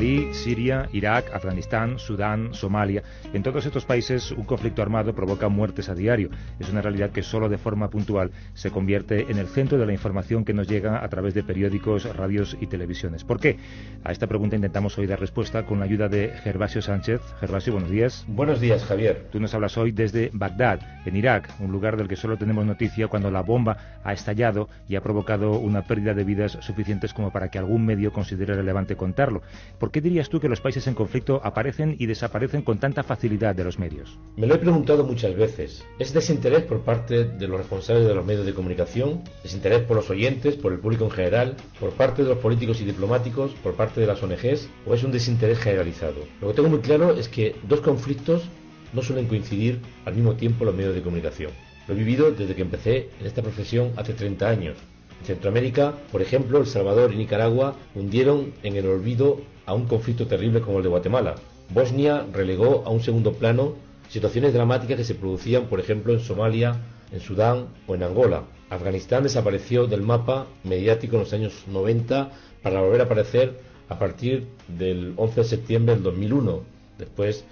Siria, Irak, Afganistán, Sudán, Somalia. En todos estos países un conflicto armado provoca muertes a diario. Es una realidad que solo de forma puntual se convierte en el centro de la información que nos llega a través de periódicos, radios y televisiones. ¿Por qué? A esta pregunta intentamos hoy dar respuesta con la ayuda de Gervasio Sánchez. Gervasio, buenos días. Buenos días, Javier. Tú nos hablas hoy desde Bagdad, en Irak, un lugar del que solo tenemos noticia cuando la bomba ha estallado y ha provocado una pérdida de vidas suficientes como para que algún medio considere relevante contarlo. ¿Por qué dirías tú que los países en conflicto aparecen y desaparecen con tanta facilidad de los medios? Me lo he preguntado muchas veces. ¿Es desinterés por parte de los responsables de los medios de comunicación? ¿Desinterés por los oyentes, por el público en general? ¿Por parte de los políticos y diplomáticos? ¿Por parte de las ONGs? ¿O es un desinterés generalizado? Lo que tengo muy claro es que dos conflictos no suelen coincidir al mismo tiempo los medios de comunicación. Lo he vivido desde que empecé en esta profesión hace 30 años. En Centroamérica, por ejemplo, El Salvador y Nicaragua hundieron en el olvido a un conflicto terrible como el de Guatemala. Bosnia relegó a un segundo plano situaciones dramáticas que se producían, por ejemplo, en Somalia, en Sudán o en Angola. Afganistán desapareció del mapa mediático en los años 90 para volver a aparecer a partir del 11 de septiembre del 2001, después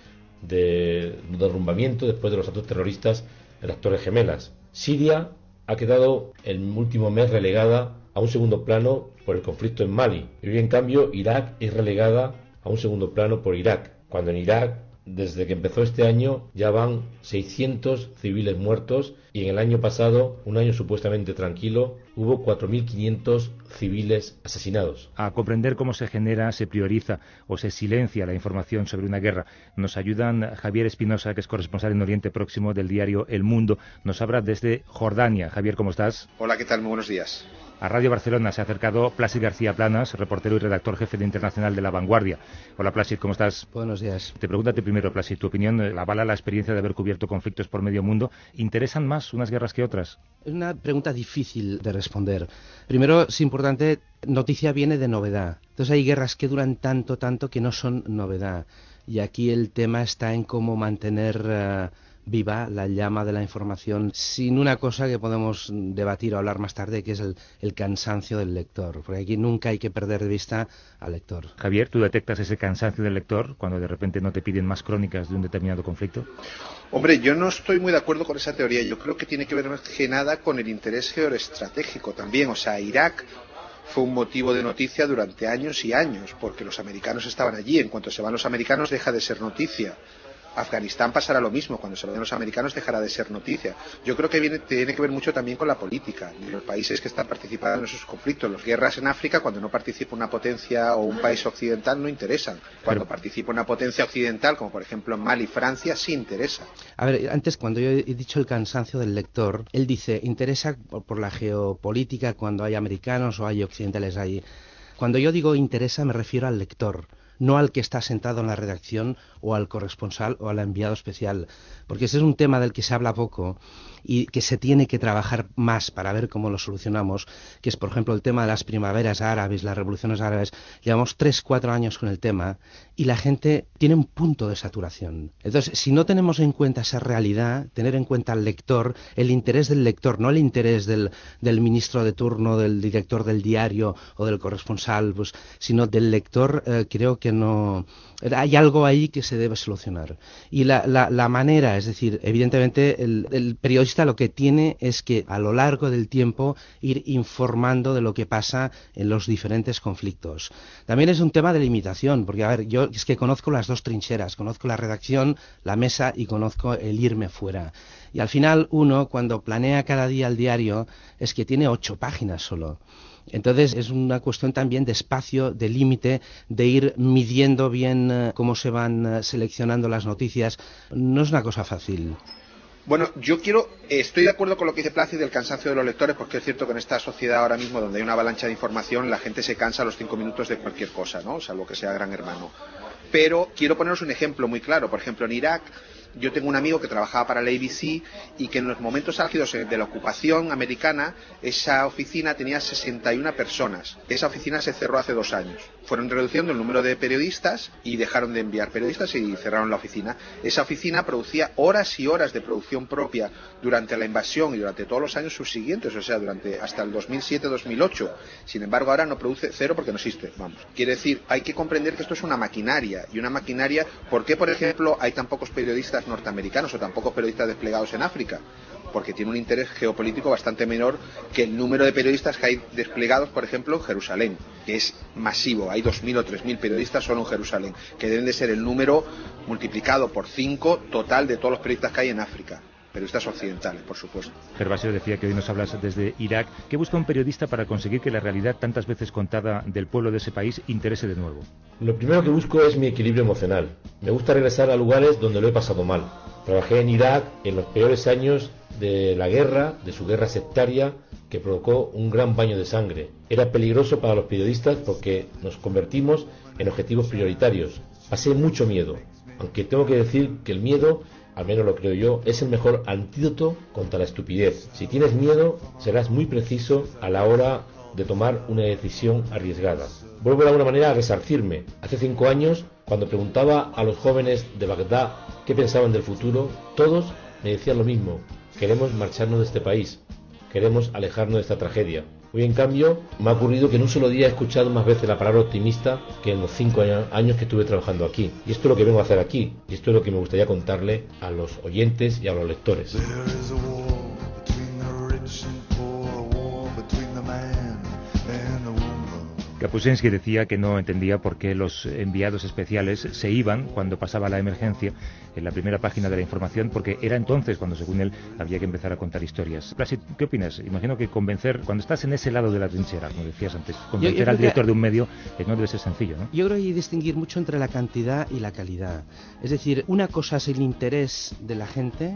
del derrumbamiento, después de los actos terroristas en las Torres Gemelas. Siria ha quedado el último mes relegada a un segundo plano por el conflicto en Mali. Y hoy, en cambio, Irak es relegada a un segundo plano por Irak, cuando en Irak, desde que empezó este año, ya van 600 civiles muertos y en el año pasado, un año supuestamente tranquilo, hubo 4.500 civiles asesinados. A comprender cómo se genera, se prioriza o se silencia la información sobre una guerra, nos ayudan Javier Espinosa, que es corresponsal en Oriente Próximo del diario El Mundo. Nos habla desde Jordania. Javier, ¿cómo estás? Hola, ¿qué tal? Muy buenos días. A Radio Barcelona se ha acercado Plácid García Planas, reportero y redactor jefe de Internacional de La Vanguardia. Hola Plácid, ¿cómo estás? Buenos días. Te pregúntate primero, Plácid, tu opinión eh, avala la experiencia de haber cubierto conflictos por medio mundo. ¿Interesan más unas guerras que otras? Es una pregunta difícil de responder. Primero, es importante, noticia viene de novedad. Entonces hay guerras que duran tanto, tanto que no son novedad. Y aquí el tema está en cómo mantener... Eh, viva la llama de la información sin una cosa que podemos debatir o hablar más tarde, que es el, cansancio del lector. Porque aquí nunca hay que perder de vista al lector. Javier, ¿tú detectas ese cansancio del lector cuando de repente no te piden más crónicas de un determinado conflicto? Hombre, yo no estoy muy de acuerdo con esa teoría. Yo creo que tiene que ver más que nada con el interés geoestratégico también. O sea, Irak fue un motivo de noticia durante años y años, porque los americanos estaban allí. En cuanto se van los americanos, deja de ser noticia. Afganistán pasará lo mismo, cuando se vayan los americanos dejará de ser noticia. Yo creo que tiene que ver mucho también con la política de los países que están participando en esos conflictos. Las guerras en África, cuando no participa una potencia o un país occidental, no interesan. Cuando participa una potencia occidental, como por ejemplo en Mali, Francia, sí interesa. A ver, antes cuando yo he dicho el cansancio del lector, él dice, interesa por la geopolítica cuando hay americanos o hay occidentales ahí. Cuando yo digo interesa me refiero al lector no al que está sentado en la redacción o al corresponsal o al enviado especial, porque ese es un tema del que se habla poco y que se tiene que trabajar más para ver cómo lo solucionamos, que es por ejemplo el tema de las primaveras árabes, las revoluciones árabes. Llevamos tres, cuatro años con el tema y la gente tiene un punto de saturación. Entonces, si no tenemos en cuenta esa realidad, tener en cuenta al lector, el interés del lector, no el interés del, del ministro de turno, del director del diario o del corresponsal, pues, sino del lector, eh, creo que no hay algo ahí que se debe solucionar. Y la, la, manera, es decir, evidentemente el, el, periodista lo que tiene es que a lo largo del tiempo ir informando de lo que pasa en los diferentes conflictos. También es un tema de limitación, porque a ver, yo es que conozco las dos trincheras, conozco la redacción, la mesa y conozco el irme fuera. Y al final uno, cuando planea cada día el diario, es que tiene ocho páginas solo Entonces es una cuestión también de espacio, de límite, de ir midiendo bien eh, cómo se van eh, seleccionando las noticias. No es una cosa fácil. Bueno, yo quiero, estoy de acuerdo con lo que dice Plácido del cansancio de los lectores, porque es cierto que en esta sociedad ahora mismo, donde hay una avalancha de información, la gente se cansa a los cinco minutos de cualquier cosa, ¿no? Salvo que sea gran hermano. Pero quiero poneros un ejemplo muy claro. Por ejemplo, en Irak yo tengo un amigo que trabajaba para la ABC y que en los momentos álgidos de la ocupación americana, esa oficina tenía 61 personas. Esa oficina se cerró hace dos años. Fueron reduciendo el número de periodistas y dejaron de enviar periodistas y cerraron la oficina. Esa oficina producía horas y horas de producción propia durante la invasión y durante todos los años subsiguientes, o sea, durante hasta el 2007-2008. Sin embargo, ahora no produce cero porque no existe. Vamos. Quiere decir, hay que comprender que esto es una maquinaria y una maquinaria. ¿Por qué, por ejemplo, hay tan pocos periodistas norteamericanos o tampoco periodistas desplegados en África, porque tiene un interés geopolítico bastante menor que el número de periodistas que hay desplegados, por ejemplo, en Jerusalén, que es masivo. Hay 2.000 o 3.000 periodistas solo en Jerusalén, que deben de ser el número multiplicado por 5 total de todos los periodistas que hay en África periodistas occidentales, por supuesto. Gervasio decía que hoy nos hablas desde Irak. ¿Qué busca un periodista para conseguir que la realidad tantas veces contada del pueblo de ese país interese de nuevo? Lo primero que busco es mi equilibrio emocional. Me gusta regresar a lugares donde lo he pasado mal. Trabajé en Irak en los peores años de la guerra, de su guerra sectaria, que provocó un gran baño de sangre. Era peligroso para los periodistas porque nos convertimos en objetivos prioritarios. Pasé mucho miedo, aunque tengo que decir que el miedo al menos lo creo yo, es el mejor antídoto contra la estupidez. Si tienes miedo, serás muy preciso a la hora de tomar una decisión arriesgada. Vuelvo de alguna manera a resarcirme. Hace cinco años, cuando preguntaba a los jóvenes de Bagdad qué pensaban del futuro, todos me decían lo mismo. Queremos marcharnos de este país. Queremos alejarnos de esta tragedia. Hoy, en cambio, me ha ocurrido que en un solo día he escuchado más veces la palabra optimista que en los cinco años que estuve trabajando aquí. Y esto es lo que vengo a hacer aquí. Y esto es lo que me gustaría contarle a los oyentes y a los lectores. Kapuscinski decía que no entendía por qué los enviados especiales se iban cuando pasaba la emergencia en la primera página de la información, porque era entonces cuando, según él, había que empezar a contar historias. ¿qué opinas? Imagino que convencer, cuando estás en ese lado de la trinchera, como decías antes, convencer al director de un medio eh, no debe ser sencillo, ¿no? Yo creo que hay que distinguir mucho entre la cantidad y la calidad. Es decir, una cosa es el interés de la gente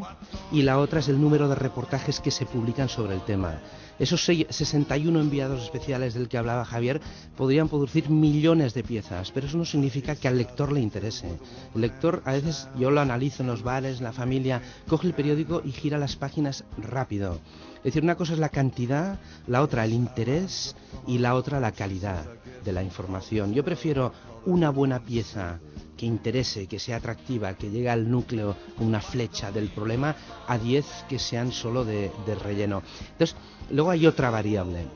y la otra es el número de reportajes que se publican sobre el tema. Esos 61 enviados especiales del que hablaba Javier podrían producir millones de piezas, pero eso no significa que al lector le interese. El lector, a veces yo lo analizo en los bares, en la familia, coge el periódico y gira las páginas rápido. Es decir, una cosa es la cantidad, la otra el interés y la otra la calidad de la información. Yo prefiero una buena pieza que interese, que sea atractiva, que llegue al núcleo con una flecha del problema, a 10 que sean solo de, de relleno. Entonces, luego hay otra variable,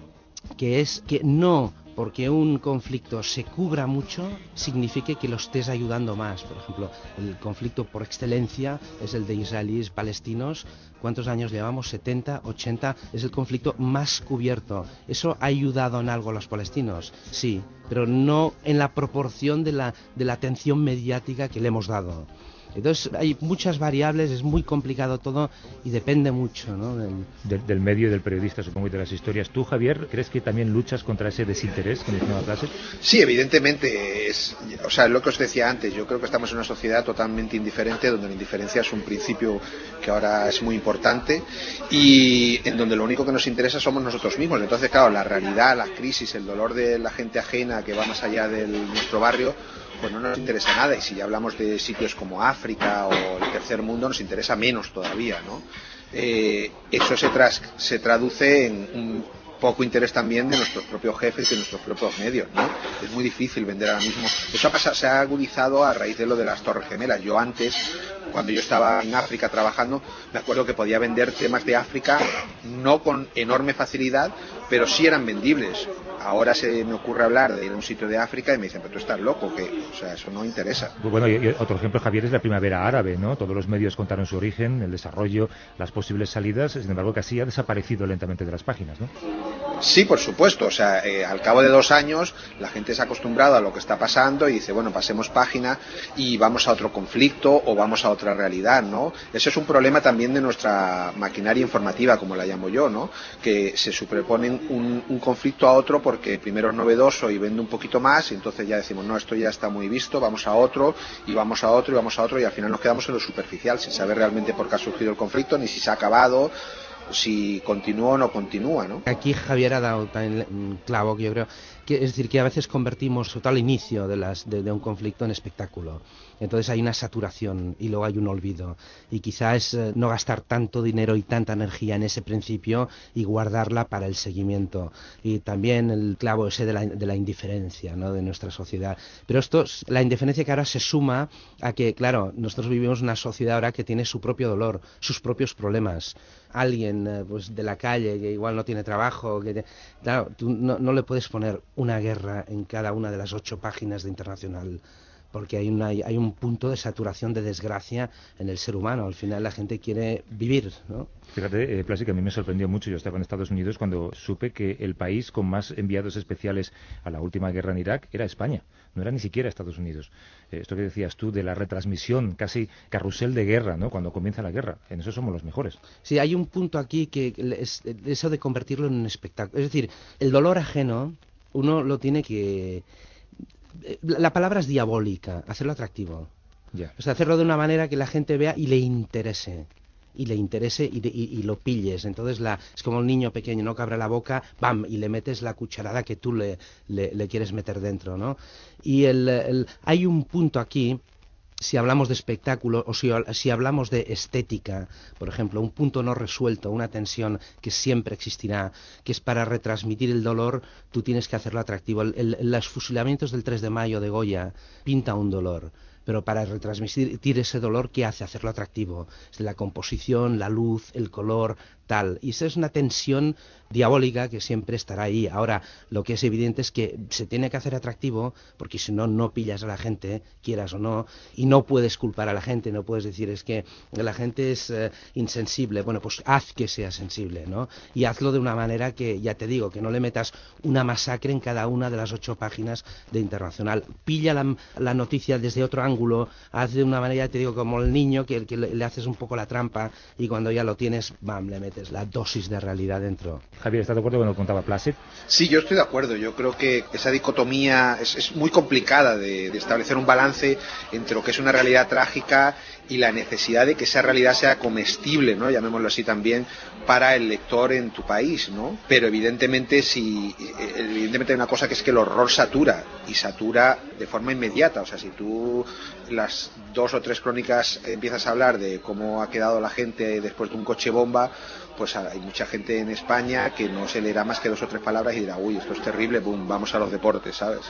que es que no porque un conflicto se cubra mucho signifique que lo estés ayudando más. Por ejemplo, el conflicto por excelencia es el de israelíes palestinos. ¿Cuántos años llevamos? 70, 80. Es el conflicto más cubierto. ¿Eso ha ayudado en algo a los palestinos? Sí, pero no en la proporción de la, de la atención mediática que le hemos dado. Entonces hay muchas variables, es muy complicado todo y depende mucho ¿no? del... medio y del periodista, supongo, y de las historias. ¿Tú, Javier, crees que también luchas contra ese desinterés que mencionaba clase? Sí, evidentemente. Es, o sea, lo que os decía antes, yo creo que estamos en una sociedad totalmente indiferente, donde la indiferencia es un principio que ahora es muy importante y en donde lo único que nos interesa somos nosotros mismos. Entonces, claro, la realidad, la crisis, el dolor de la gente ajena que va más allá de nuestro barrio, pues no nos interesa nada. Y si ya hablamos de sitios como África o el tercer mundo, nos interesa menos todavía, ¿no? Eh, eso se, se traduce en un poco interés también de nuestros propios jefes y de nuestros propios medios, ¿no? Es muy difícil vender ahora mismo. Eso ha se ha agudizado a raíz de lo de las Torres Gemelas. Yo antes, cuando yo estaba en África trabajando, me acuerdo que podía vender temas de África no con enorme facilidad, pero sí eran vendibles ahora se me ocurre hablar de ir a un sitio de África y me dicen, pero tú estás loco, que, o sea, eso no interesa. Pues bueno, otro ejemplo, Javier, es la primavera árabe, ¿no? Todos los medios contaron su origen, el desarrollo, las posibles salidas, sin embargo, casi ha desaparecido lentamente de las páginas, ¿no? Sí, por supuesto. O sea, eh, al cabo de dos años la gente se ha acostumbrado a lo que está pasando y dice, bueno, pasemos página y vamos a otro conflicto o vamos a otra realidad, ¿no? Ese es un problema también de nuestra maquinaria informativa, como la llamo yo, ¿no? Que se superponen un, un conflicto a otro porque primero es novedoso y vende un poquito más y entonces ya decimos, no, esto ya está muy visto, vamos a otro y vamos a otro y vamos a otro y al final nos quedamos en lo superficial sin saber realmente por qué ha surgido el conflicto ni si se ha acabado si continúa o no continúa, ¿no? Aquí Javier ha dado también un clavo que yo creo es decir, que a veces convertimos todo inicio de, las, de, un conflicto en espectáculo. Entonces hay una saturación y luego hay un olvido. Y quizás eh, no gastar tanto dinero y tanta energía en ese principio y guardarla para el seguimiento. Y también el clavo ese de la, de la indiferencia de nuestra sociedad. Pero esto, la indiferencia que ahora se suma a que, claro, nosotros vivimos una sociedad ahora que tiene su propio dolor, sus propios problemas. Alguien eh, pues, de la calle que igual no tiene trabajo, que claro, tú no le puedes poner una guerra en cada una de las ocho páginas de Internacional porque hay, una, hay un punto de saturación de desgracia en el ser humano. Al final la gente quiere vivir, ¿no? Fíjate, eh, que a mí me sorprendió mucho. Yo estaba en Estados Unidos cuando supe que el país con más enviados especiales a la última guerra en Irak era España. No era ni siquiera Estados Unidos. Eh, esto que decías tú de la retransmisión, casi carrusel de guerra, ¿no? Cuando comienza la guerra. En eso somos los mejores. Sí, hay un punto aquí que es eso de convertirlo en un espectáculo. Es decir, el dolor ajeno uno lo tiene que... Eh, la palabra es diabólica, hacerlo atractivo. O sea, hacerlo de una manera que la gente vea y le interese y le interese y, lo pilles. Entonces la, es como un niño pequeño, ¿no? Que abre la boca, ¡bam! y le metes la cucharada que tú le, le, quieres meter dentro, ¿no? Y el, hay un punto aquí si hablamos de espectáculo o si, hablamos de estética, por ejemplo, un punto no resuelto, una tensión que siempre existirá, que es para retransmitir el dolor, tú tienes que hacerlo atractivo. los fusilamientos del 3 de mayo de Goya pinta un dolor pero para retransmitir ese dolor, ¿qué hace? Hacerlo atractivo. La composición, la luz, el color, tal. Y esa es una tensión diabólica que siempre estará ahí. Ahora, lo que es evidente es que se tiene que hacer atractivo, porque si no, no pillas a la gente, quieras o no, y no puedes culpar a la gente, no puedes decir es que la gente es eh, insensible. Bueno, pues haz que sea sensible, ¿no? Y hazlo de una manera que, ya te digo, que no le metas una masacre en cada una de las ocho páginas de Internacional. Pilla la, noticia desde otro ángulo, haz de una manera, te digo, como el niño, que, que le, haces un poco la trampa y cuando ya lo tienes, bam, le metes la dosis de realidad dentro. Javier, ¿estás de acuerdo con lo que contaba Placid? Sí, yo estoy de acuerdo. Yo creo que esa dicotomía es, muy complicada de, establecer un balance entre lo que es una realidad trágica y la necesidad de que esa realidad sea comestible, ¿no? Llamémoslo así también, para el lector en tu país, ¿no? Pero evidentemente si evidentemente hay una cosa que es que el horror satura y satura de forma inmediata, o sea, si tú las dos o tres crónicas empiezas a hablar de cómo ha quedado la gente después de un coche bomba, pues hay mucha gente en España que no se leerá más que dos o tres palabras y dirá, uy, esto es terrible, boom, vamos a los deportes, ¿sabes?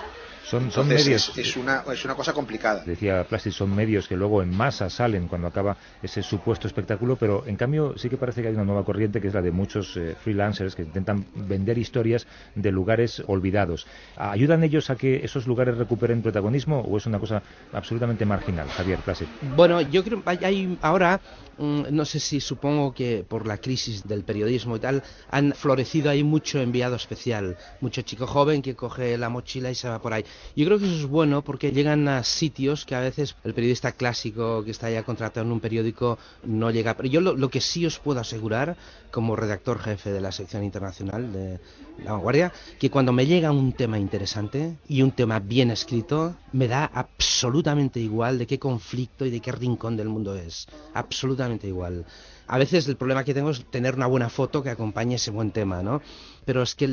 Son, son medios. Es, una, es una cosa complicada. Decía Plastic, son medios que luego en masa salen cuando acaba ese supuesto espectáculo, pero en cambio sí que parece que hay una nueva corriente que es la de muchos eh, freelancers que intentan vender historias de lugares olvidados. ¿Ayudan ellos a que esos lugares recuperen protagonismo o es una cosa absolutamente marginal, Javier Plastic? Bueno, yo creo que hay ahora, mm, no sé si supongo que por la crisis del periodismo y tal, han florecido ahí mucho enviado especial, mucho chico joven que coge la mochila y se va por ahí. Yo creo que eso es bueno porque llegan a sitios que a veces el periodista clásico que está ya contratado en un periódico no llega. Pero yo lo, que sí os puedo asegurar, como redactor jefe de la sección internacional de La Vanguardia, que cuando me llega un tema interesante y un tema bien escrito, me da absolutamente igual de qué conflicto y de qué rincón del mundo es. Absolutamente igual. A veces el problema que tengo es tener una buena foto que acompañe ese buen tema, ¿no? Pero es que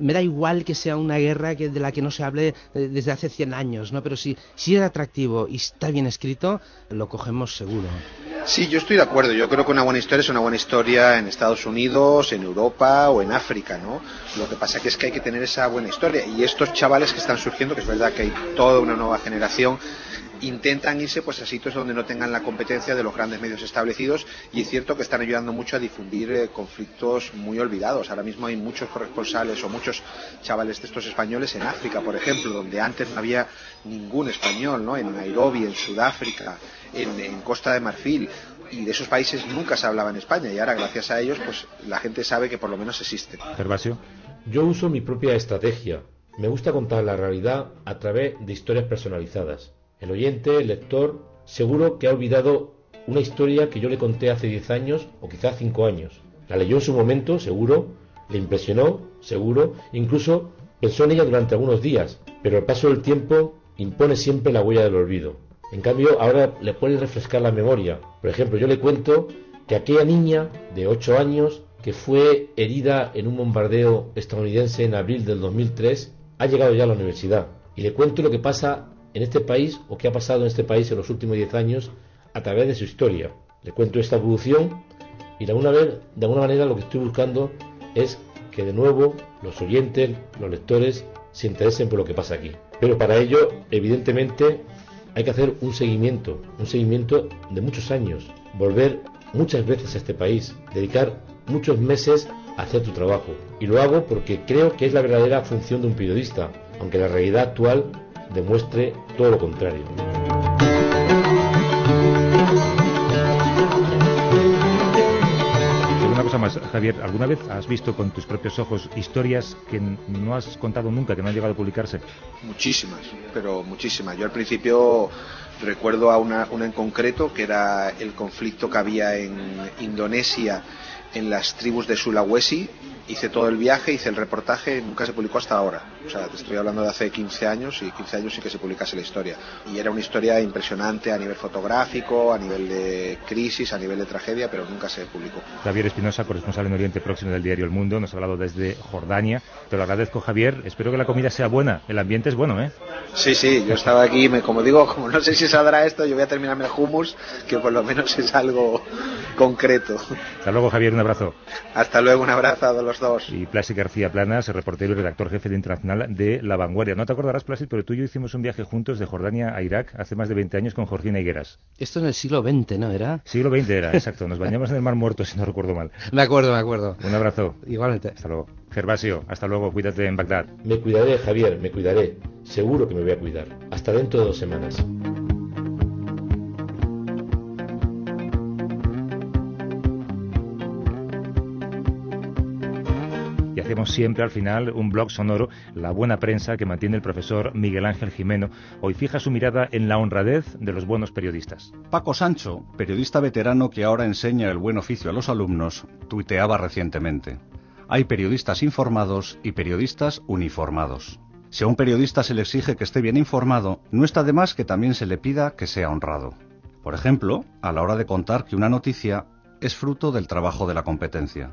me da igual que sea una guerra que, de la que no se hable eh, desde hace 100 años, ¿no? Pero si, si es atractivo y está bien escrito, lo cogemos seguro. Sí, yo estoy de acuerdo. Yo creo que una buena historia es una buena historia en Estados Unidos, en Europa o en África, ¿no? Lo que pasa es que hay que tener esa buena historia. Y estos chavales que están surgiendo, que es verdad que hay toda una nueva generación, intentan irse pues a sitios donde no tengan la competencia de los grandes medios establecidos y es cierto que están ayudando mucho a difundir eh, conflictos muy olvidados. Ahora mismo hay muchos corresponsales o muchos chavales de estos españoles en África, por ejemplo, donde antes no había ningún español, ¿no? En Nairobi, en Sudáfrica, en, Costa de Marfil y de esos países nunca se hablaba en España y ahora gracias a ellos pues la gente sabe que por lo menos existen. Gervasio. Yo uso mi propia estrategia. Me gusta contar la realidad a través de historias personalizadas. El oyente, el lector, seguro que ha olvidado una historia que yo le conté hace 10 años o quizás 5 años. La leyó en su momento, seguro, le impresionó, seguro, incluso pensó en ella durante algunos días, pero el paso del tiempo impone siempre la huella del olvido. En cambio, ahora le puede refrescar la memoria. Por ejemplo, yo le cuento que aquella niña de 8 años que fue herida en un bombardeo estadounidense en abril del 2003 ha llegado ya a la universidad. Y le cuento lo que pasa en este país o que ha pasado en este país en los últimos 10 años a través de su historia. Le cuento esta evolución y de alguna, vez, de alguna manera lo que estoy buscando es que de nuevo los oyentes, los lectores, se interesen por lo que pasa aquí. Pero para ello, evidentemente, hay que hacer un seguimiento, un seguimiento de muchos años, volver muchas veces a este país, dedicar muchos meses a hacer tu trabajo. Y lo hago porque creo que es la verdadera función de un periodista, aunque la realidad actual demuestre todo lo contrario. Una cosa más, Javier, ¿alguna vez has visto con tus propios ojos historias que no has contado nunca, que no han llegado a publicarse? Muchísimas, pero muchísimas. Yo al principio recuerdo a una, una en concreto, que era el conflicto que había en Indonesia en las tribus de Sulawesi hice todo el viaje, hice el reportaje, nunca se publicó hasta ahora. O sea, te estoy hablando de hace 15 años y 15 años sí que se publicase la historia. Y era una historia impresionante a nivel fotográfico, a nivel de crisis, a nivel de tragedia, pero nunca se publicó. Javier Espinosa, corresponsal en Oriente Próximo del diario El Mundo, nos ha hablado desde Jordania. Te lo agradezco, Javier. Espero que la comida sea buena. El ambiente es bueno, ¿eh? Sí, sí, yo estaba aquí, me, como digo, como no sé si saldrá esto, yo voy a terminarme el hummus, que por lo menos es algo concreto. Hasta luego, Javier, un abrazo. Hasta luego, un abrazo a los dos. Y Plácido García Planas, reportero y redactor jefe de Internacional de La Vanguardia. No te acordarás, Plácido, pero tú y yo hicimos un viaje juntos de Jordania a Irak hace más de 20 años con Georgina Higueras. Esto en el siglo XX, ¿no era? Siglo XX era, exacto. Nos bañamos en el Mar Muerto, si no recuerdo mal. Me acuerdo, me acuerdo. Un abrazo. Igualmente. Hasta luego. Gervasio, hasta luego. Cuídate en Bagdad. Me cuidaré, Javier, me cuidaré. Seguro que me voy a cuidar. Hasta dentro de dos semanas. Siempre al final un blog sonoro, La Buena Prensa, que mantiene el profesor Miguel Ángel Jimeno. Hoy fija su mirada en la honradez de los buenos periodistas. Paco Sancho, periodista veterano que ahora enseña el buen oficio a los alumnos, tuiteaba recientemente. Hay periodistas informados y periodistas uniformados. Si a un periodista se le exige que esté bien informado, no está de más que también se le pida que sea honrado. Por ejemplo, a la hora de contar que una noticia es fruto del trabajo de la competencia.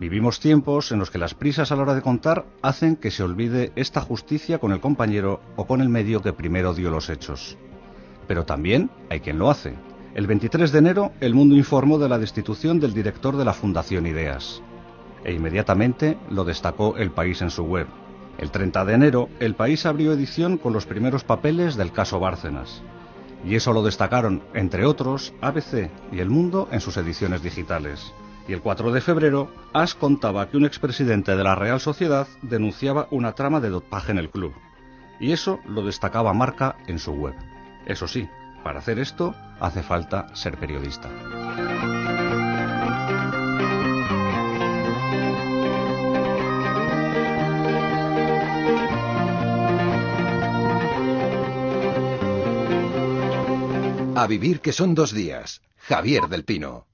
Vivimos tiempos en los que las prisas a la hora de contar hacen que se olvide esta justicia con el compañero o con el medio que primero dio los hechos. Pero también hay quien lo hace. El 23 de enero, El Mundo informó de la destitución del director de la Fundación Ideas. E inmediatamente lo destacó El País en su web. El 30 de enero, El País abrió edición con los primeros papeles del caso Bárcenas. Y eso lo destacaron, entre otros, ABC y El Mundo en sus ediciones digitales. Y el 4 de febrero, As contaba que un expresidente de la Real Sociedad denunciaba una trama de dopaje en el club. Y eso lo destacaba Marca en su web. Eso sí, para hacer esto hace falta ser periodista. A vivir que son dos días. Javier del Pino.